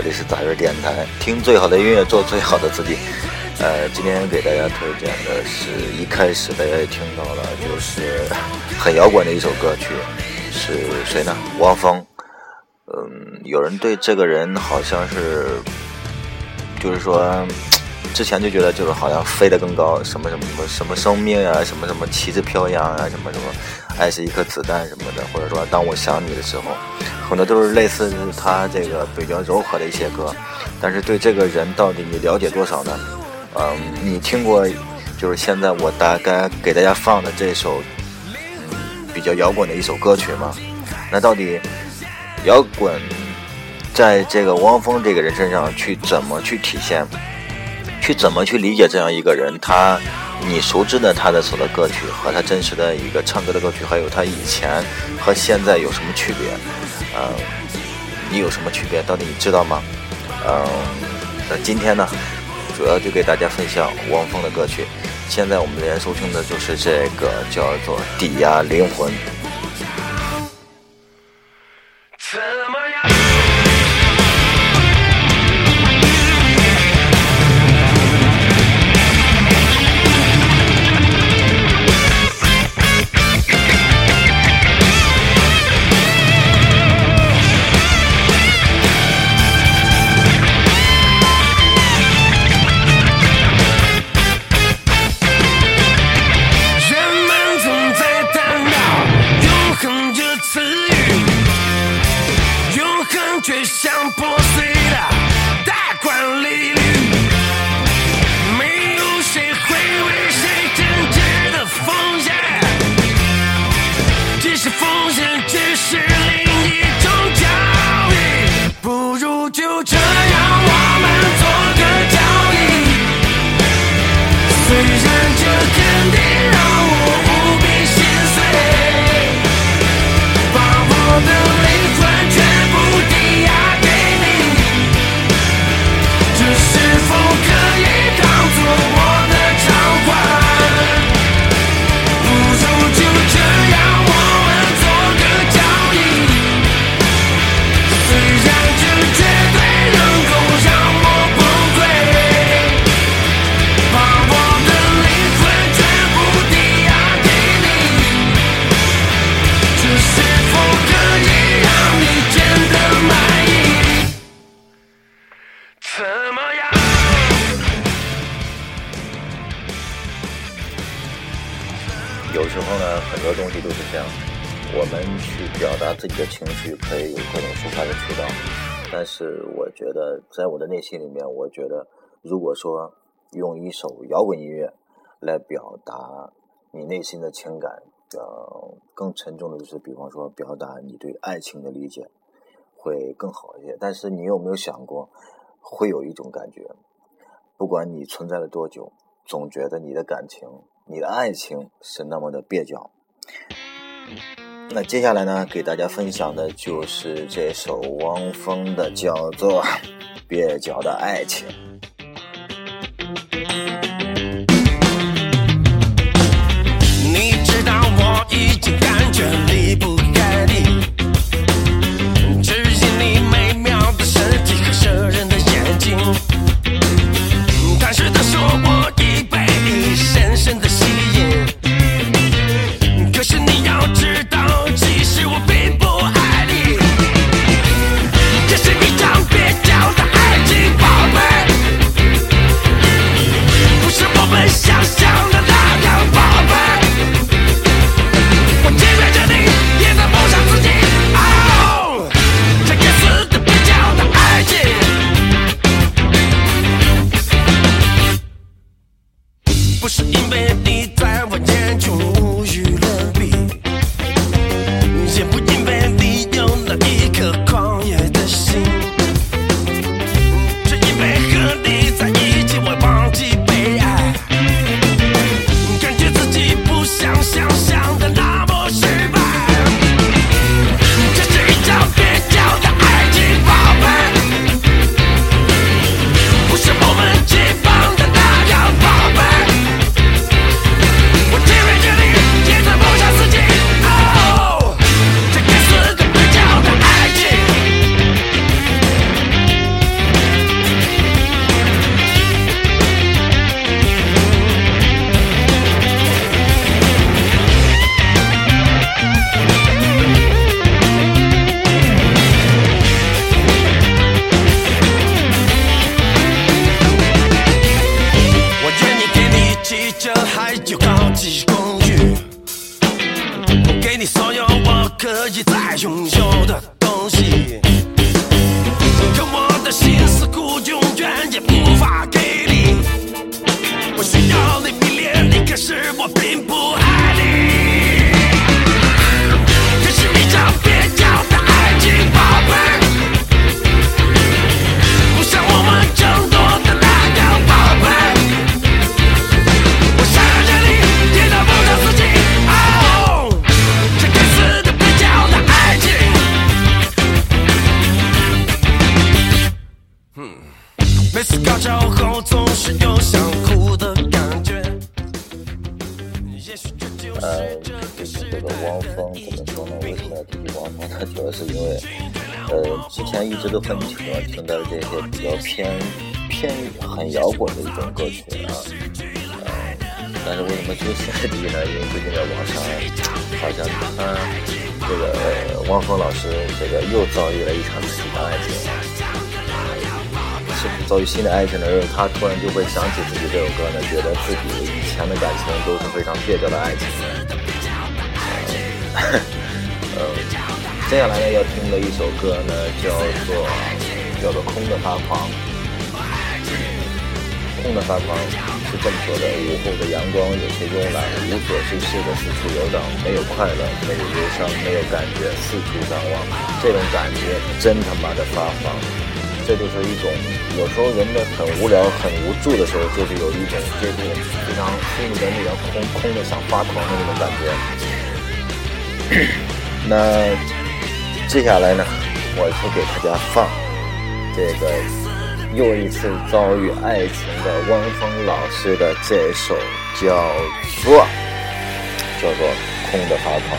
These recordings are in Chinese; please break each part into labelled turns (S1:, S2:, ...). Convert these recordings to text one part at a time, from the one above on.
S1: 这里是杂音电台，听最好的音乐，做最好的自己。呃，今天给大家推荐的是一开始大家也听到了，就是 很摇滚的一首歌曲，是谁呢？汪峰。嗯，有人对这个人好像是，就是说。之前就觉得就是好像飞得更高，什么什么什么什么生命啊，什么什么旗帜飘扬啊，什么什么爱是一颗子弹什么的，或者说当我想你的时候，很多都是类似他这个比较柔和的一些歌。但是对这个人到底你了解多少呢？嗯，你听过就是现在我大概给大家放的这首比较摇滚的一首歌曲吗？那到底摇滚在这个汪峰这个人身上去怎么去体现？去怎么去理解这样一个人？他，你熟知的他的所有的歌曲和他真实的一个唱歌的歌曲，还有他以前和现在有什么区别？嗯，你有什么区别？到底你知道吗？嗯，那今天呢，主要就给大家分享汪峰的歌曲。现在我们连收听的就是这个叫做《抵押灵魂》。时候呢，很多东西都是这样，我们去表达自己的情绪可以有各种抒发的渠道，但是我觉得，在我的内心里面，我觉得，如果说用一首摇滚音乐来表达你内心的情感，呃，更沉重的就是，比方说表达你对爱情的理解，会更好一些。但是你有没有想过，会有一种感觉，不管你存在了多久，总觉得你的感情、你的爱情是那么的蹩脚。那接下来呢，给大家分享的就是这首汪峰的，叫做《蹩脚的爱情》。
S2: 你知道我已经感觉离不开你，
S1: 遭遇了一场新的爱情。是遭遇新的爱情的时候，他突然就会想起自己这首歌呢，觉得自己以前的感情都是非常蹩脚的爱情。呃，接下来呢要听的一首歌呢叫做叫做《空的发狂》。空的发狂是这么说的：午后的阳光有些慵懒，无所事事的四处游荡，没有快乐，没有忧伤，没有感觉，四处张望，这种感觉真他妈的发狂。这就是一种，有时候人的很无聊、很无助的时候，就是有一种就是非常心里面那种空空的想发狂的那种感觉。那接下来呢，我就给大家放这个又一次遭遇爱情的汪峰老师的这首叫做叫做《空的发狂》。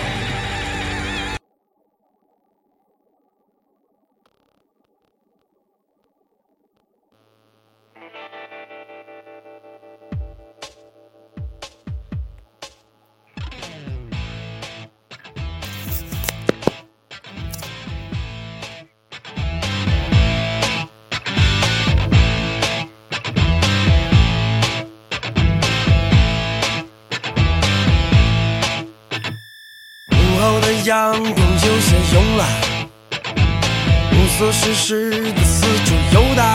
S2: 无所事事的四处游荡，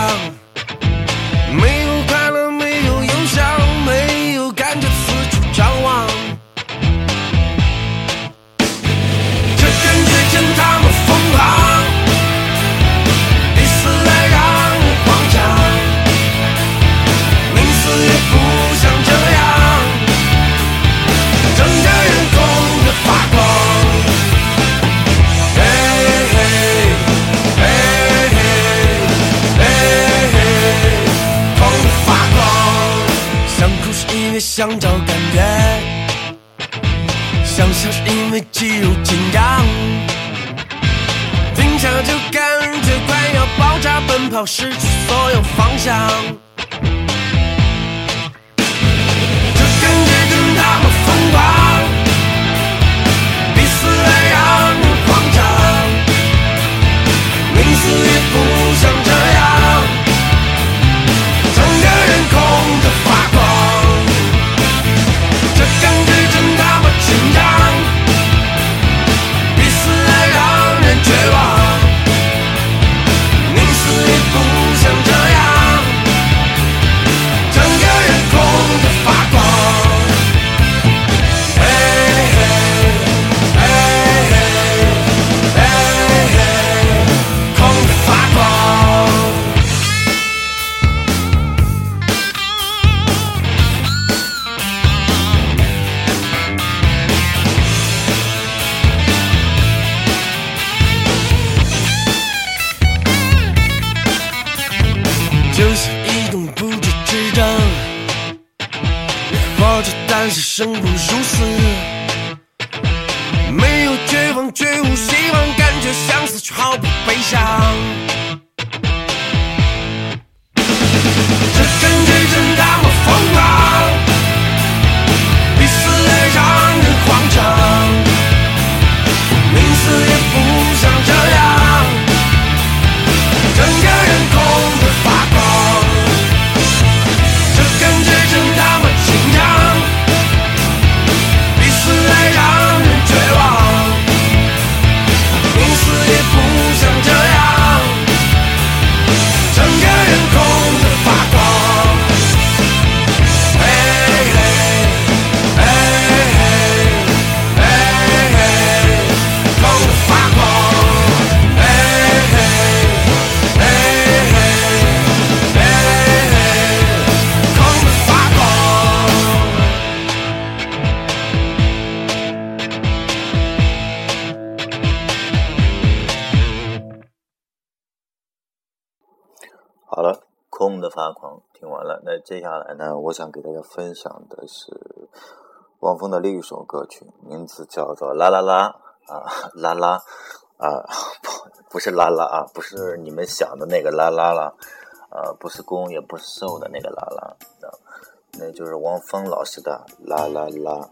S2: 想找感觉，想笑是因为肌肉紧张。停下就感觉快要爆炸，奔跑失去所有方向。梦的发狂，听完了。那接下来呢，我想给大家分享的是汪峰的另一首歌曲，名字叫做《啦啦啦》啊，啦啦啊，不不是啦啦啊，不是你们想的那个啦啦啦，啊，不是攻也不是受的那个啦啦，那就是汪峰老师的。啦啦啦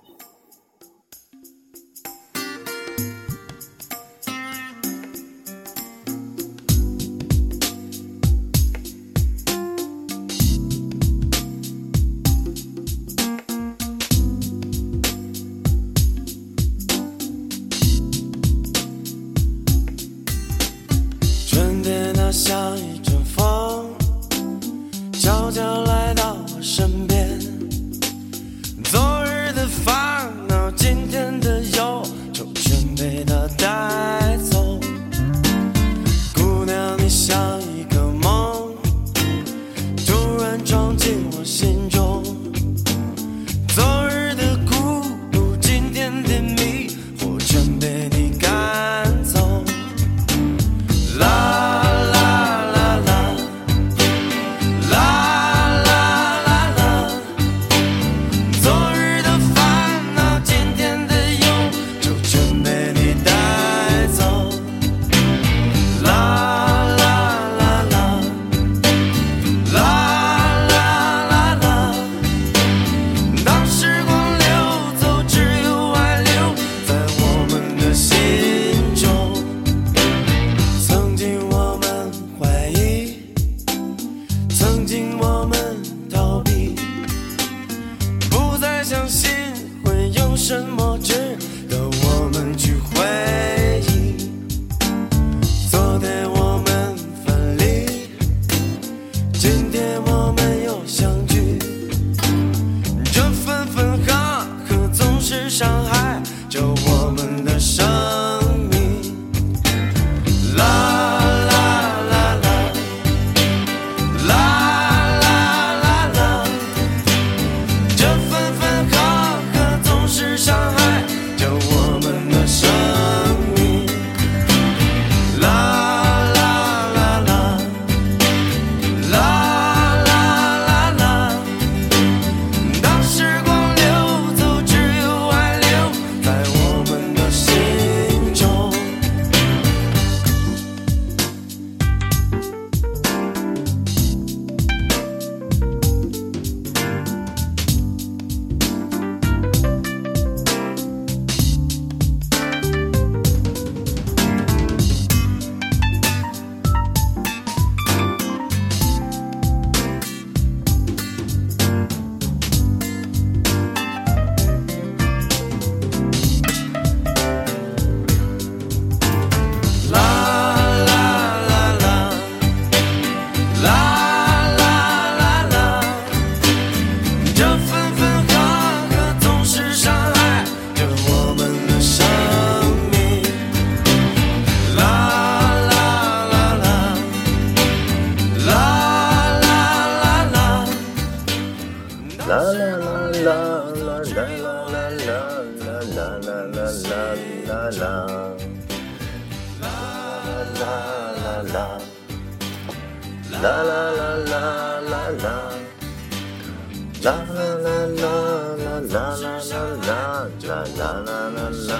S2: 啦啦啦啦啦啦啦啦啦啦啦啦啦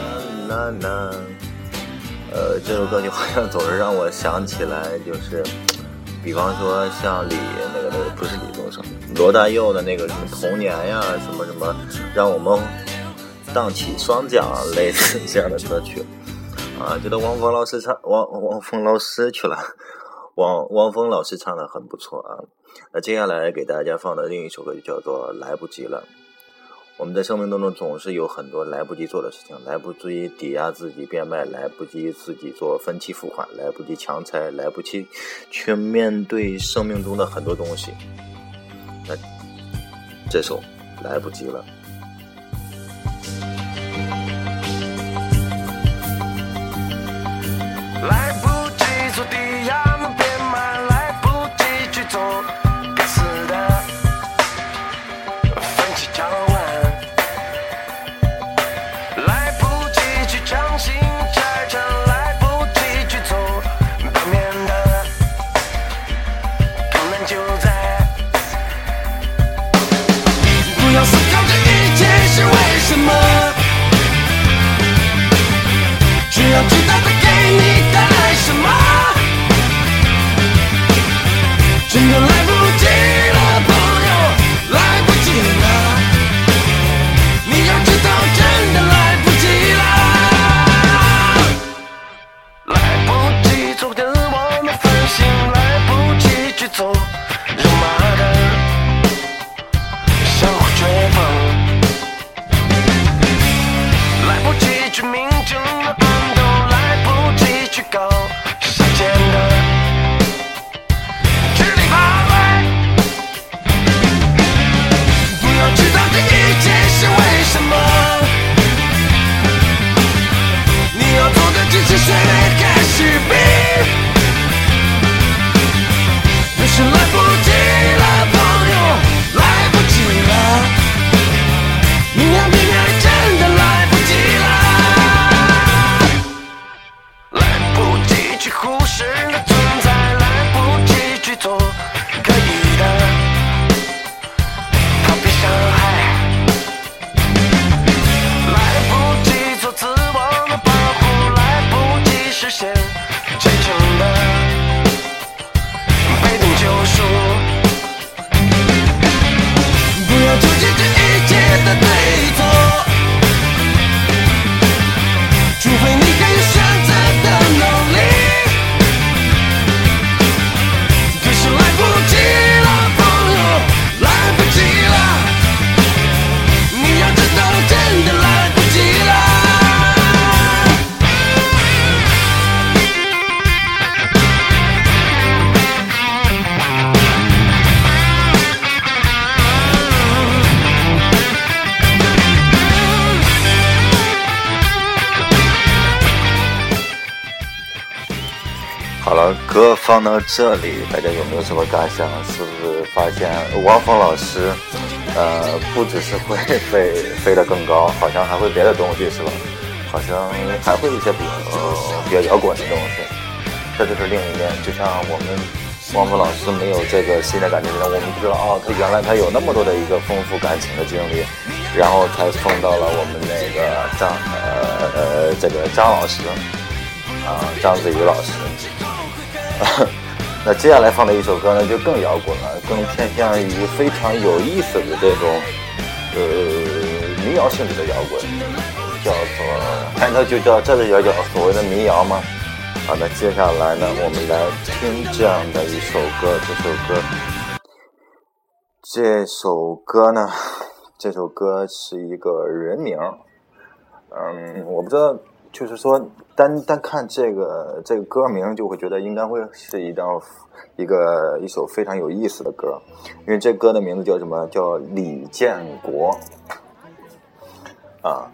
S2: 啦啦。呃，这首歌曲好像总是让我想起来，就是，比方说像李那个那个不是李宗盛，罗大佑的那个什么童年呀，什么什么，让我们荡起双桨，类似这样的歌曲。啊，觉得汪峰老师唱汪汪峰老师去了。汪汪峰老师唱的很不错啊，那接下来给大家放的另一首歌就叫做《来不及了》。我们在生命当中总是有很多来不及做的事情，来不及抵押自己变卖，来不及自己做分期付款，来不及强拆，来不及去面对生命中的很多东西。那这首《来不及了》。
S1: 这里，大家有没有什么感想？是不是发现汪峰老师，呃，不只是会飞飞得更高，好像还会别的东西，是吧？好像还会一些比较比较摇滚的东西。这就是另一面，就像我们汪峰老师没有这个新的感情，我们不知道哦，他原来他有那么多的一个丰富感情的经历，然后才送到了我们那个张呃呃这个张老师啊章子怡老师。那接下来放的一首歌呢，就更摇滚了，更偏向于非常有意思的这种呃民谣性质的摇滚，叫做，看它就叫这是叫叫所谓的民谣吗？好的，接下来呢，我们来听这样的一首歌，这首歌，这首歌呢，这首歌是一个人名，嗯，我不知道。就是说，单单看这个这个歌名，就会觉得应该会是一张一个一首非常有意思的歌，因为这歌的名字叫什么？叫李建国啊，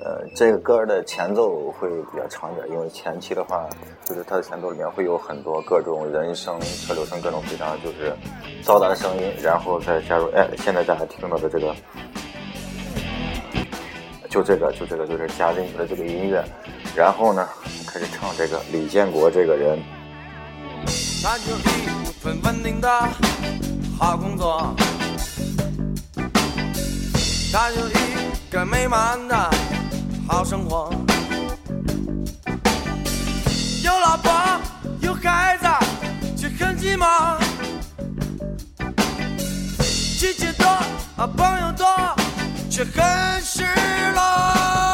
S1: 呃，这个歌的前奏会比较长一点，因为前期的话，就是它的前奏里面会有很多各种人声、车流声，各种非常就是嘈杂的声音，然后再加入哎，现在大家听到的这个。就这个，就这个，就是加进去的这个音乐，然后呢，开始唱这个李建国这个人。
S3: 他有一份稳定的好工作，他有一个美满的好生活，有老婆有孩子，却很寂寞，亲戚多，朋友多，却很失落。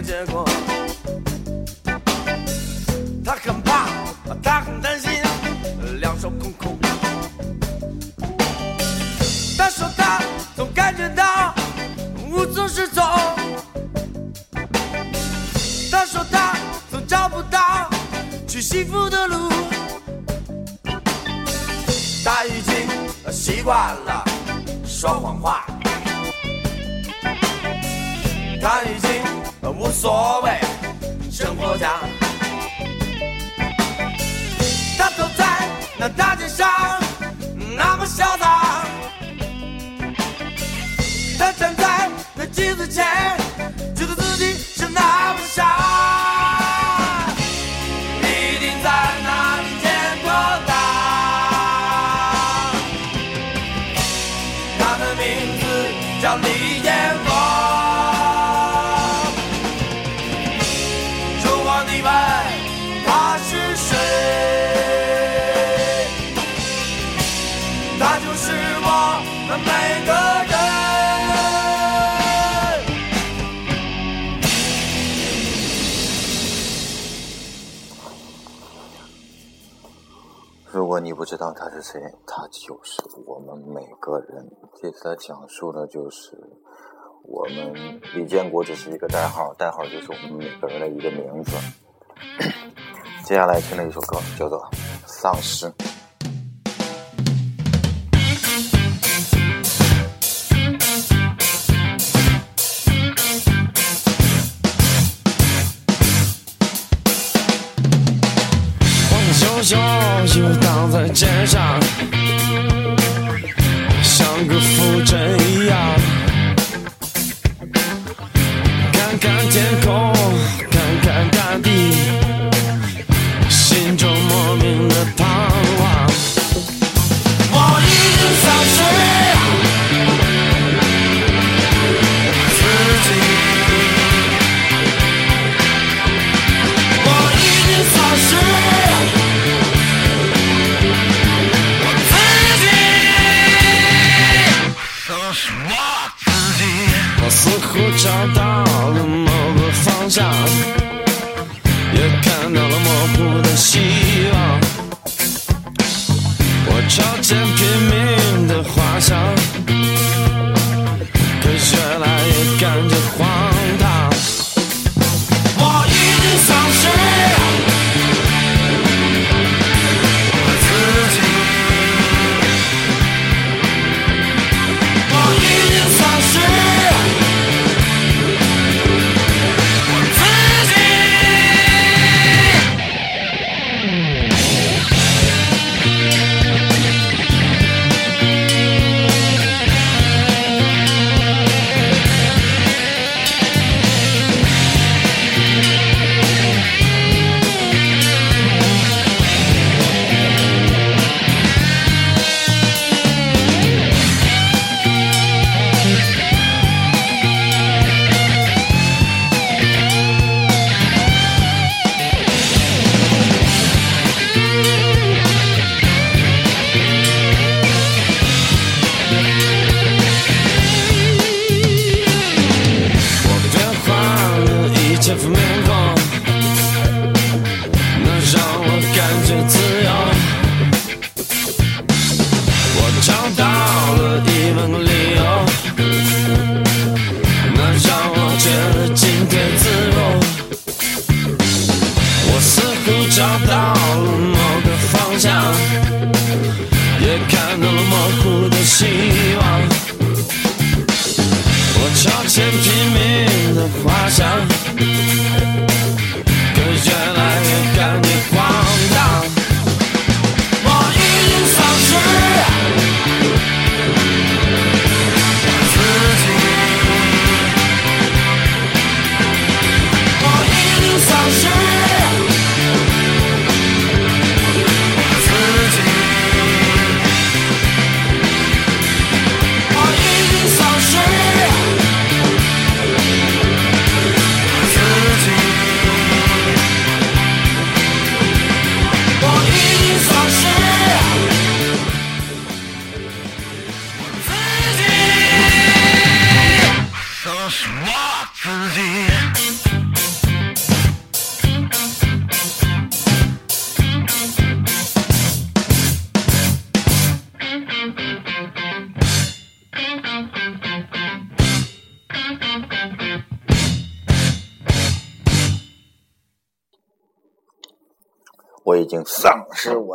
S3: 有结果。他很怕，他很担心，两手空空。他说他总感觉到无所适从。他说他总找不到去幸福的路。他已经习惯了说谎话。他已经无所谓生活家，他走在那大街上那么潇洒，他站在那镜子前，觉得自己是那么傻。
S1: 知道他是谁，他就是我们每个人。这次他讲述的就是我们李建国只是一个代号，代号就是我们每个人的一个名字。接下来听的一首歌叫做《丧尸》。
S2: 荡在街上，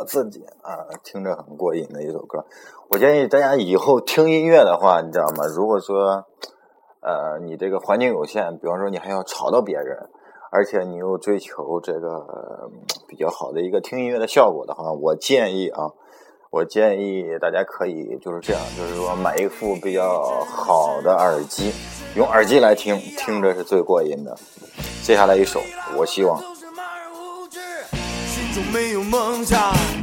S2: 自己
S1: 啊，听着很过瘾的一首歌。我建议大家以后听音乐的话，你知道吗？如果说，呃，你这个环境有限，比方说你还要吵到别人，而且你又追求这个、比较好的一个听音乐的效果的话，我建议啊，我建议大家可以就是这样，就是说买一副比较好的耳机，用耳机来听，听着是最过瘾的。接下来一首，我希望。
S2: 没有梦想。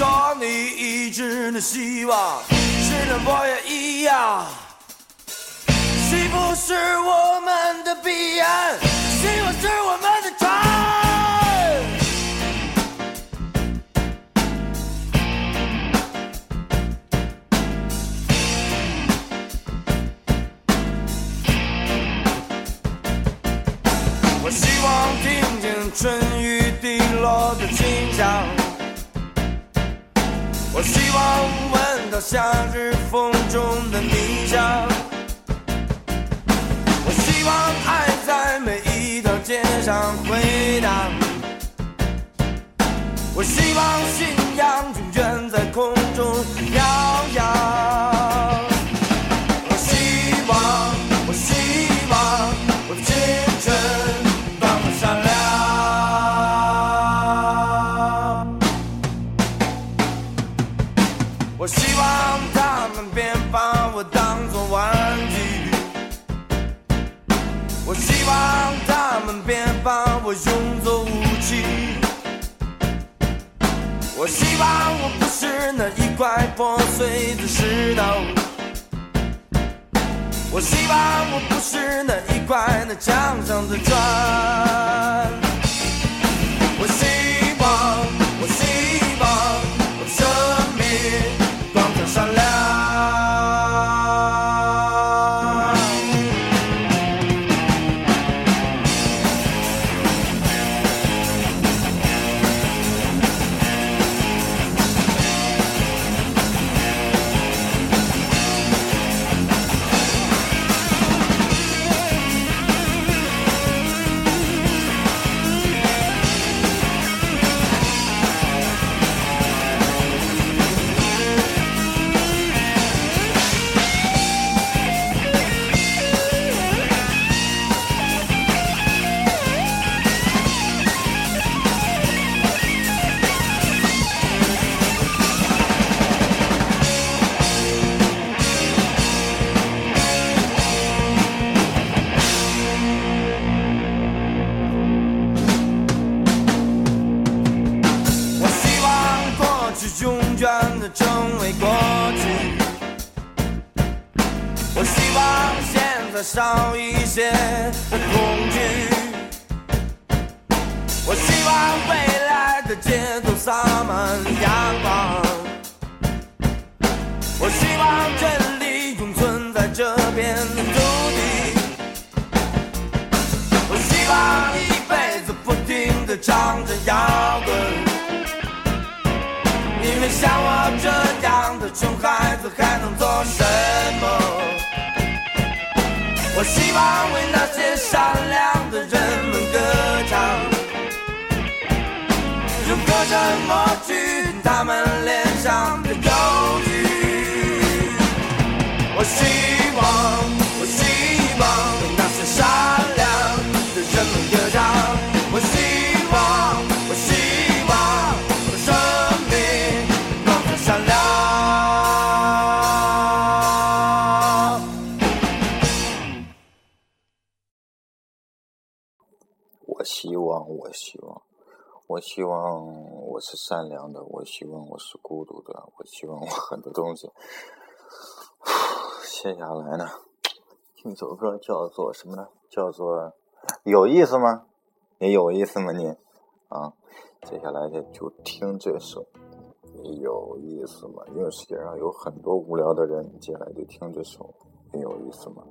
S3: 说你一直的希望，是的，我也一样。幸福是我们的彼岸，希望是我们的船。我希望听见春雨滴落的清香，我希望闻到夏日风中的泥香，我希望爱在每一条街上回荡，我希望信仰永远在空中飘扬。把我用作武器。我希望我不是那一块破碎的石头。我希望我不是那一块那墙上的砖。我希望，我希望我生命光彩闪亮。少一些恐惧。我希望未来的街头洒满阳光。我希望真理永存在这片土地。我希望一辈子不停地唱着摇滚。因为像我这样的穷孩子还能做什么？我希望为那些善良的人们歌唱，用歌声抹去他们脸上的忧郁。我希我希望，我希望我
S1: 是善良的，我希望我是孤独的，我希望我很多东西。接下来呢，听首歌叫做什么呢？叫做有意思吗？你有意思吗你？啊，接下来就就听这首。有意思吗？因为世界上有很多无聊的人，接下来就听这首。你有意思吗？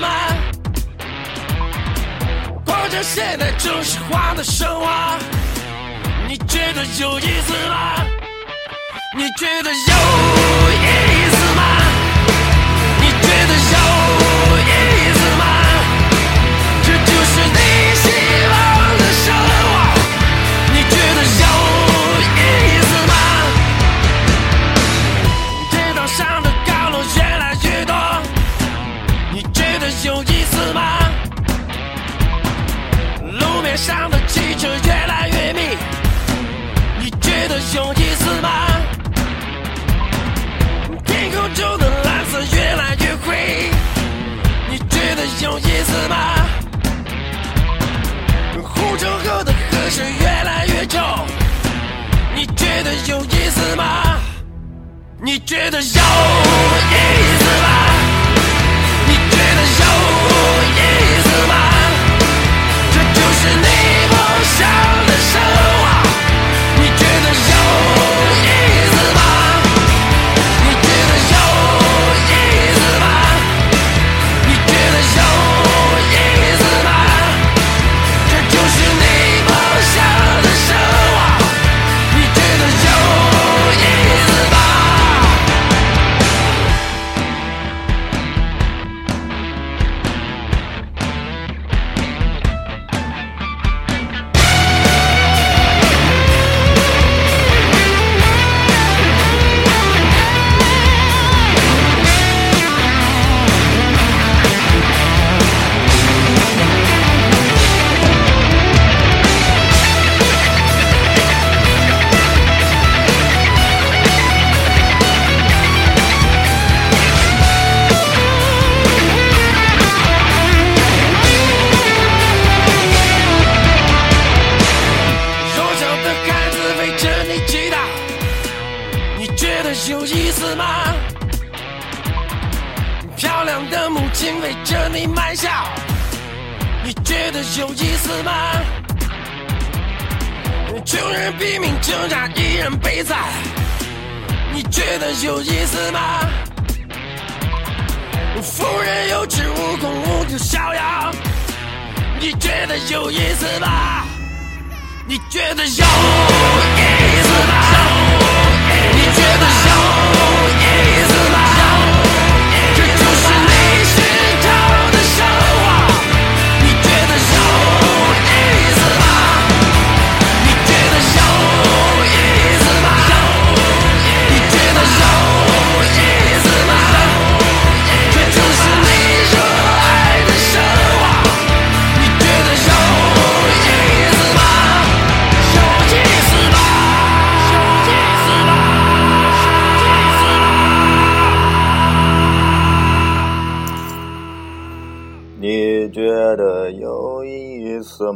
S3: 吗？过着现在正式化的生活，你觉得有意思吗？你觉得有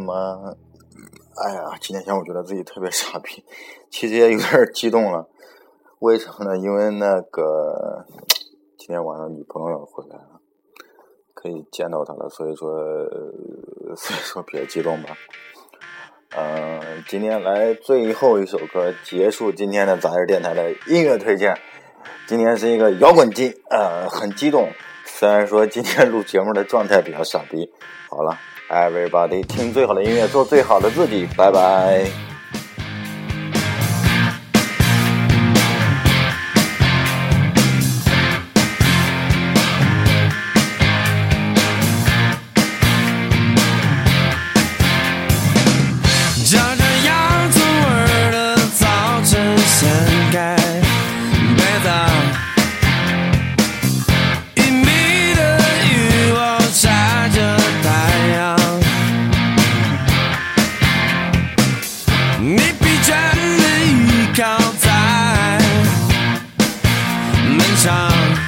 S3: 意
S2: 思吗？
S1: 哎呀，今天下午觉得自己特别傻逼，其实也有点激动了。为什么呢？因为那个今天晚上女朋友要回来了，可以见到她了，所以说，所以说比较激动吧。嗯、今天来最后一首歌，结束今天的杂志电台的音乐推荐。今天是一个摇滚季，呃，很激动。虽然说今天录节目的状态比较傻逼。好了，everybody，听最好的音乐，做最好的自己，拜拜。
S2: time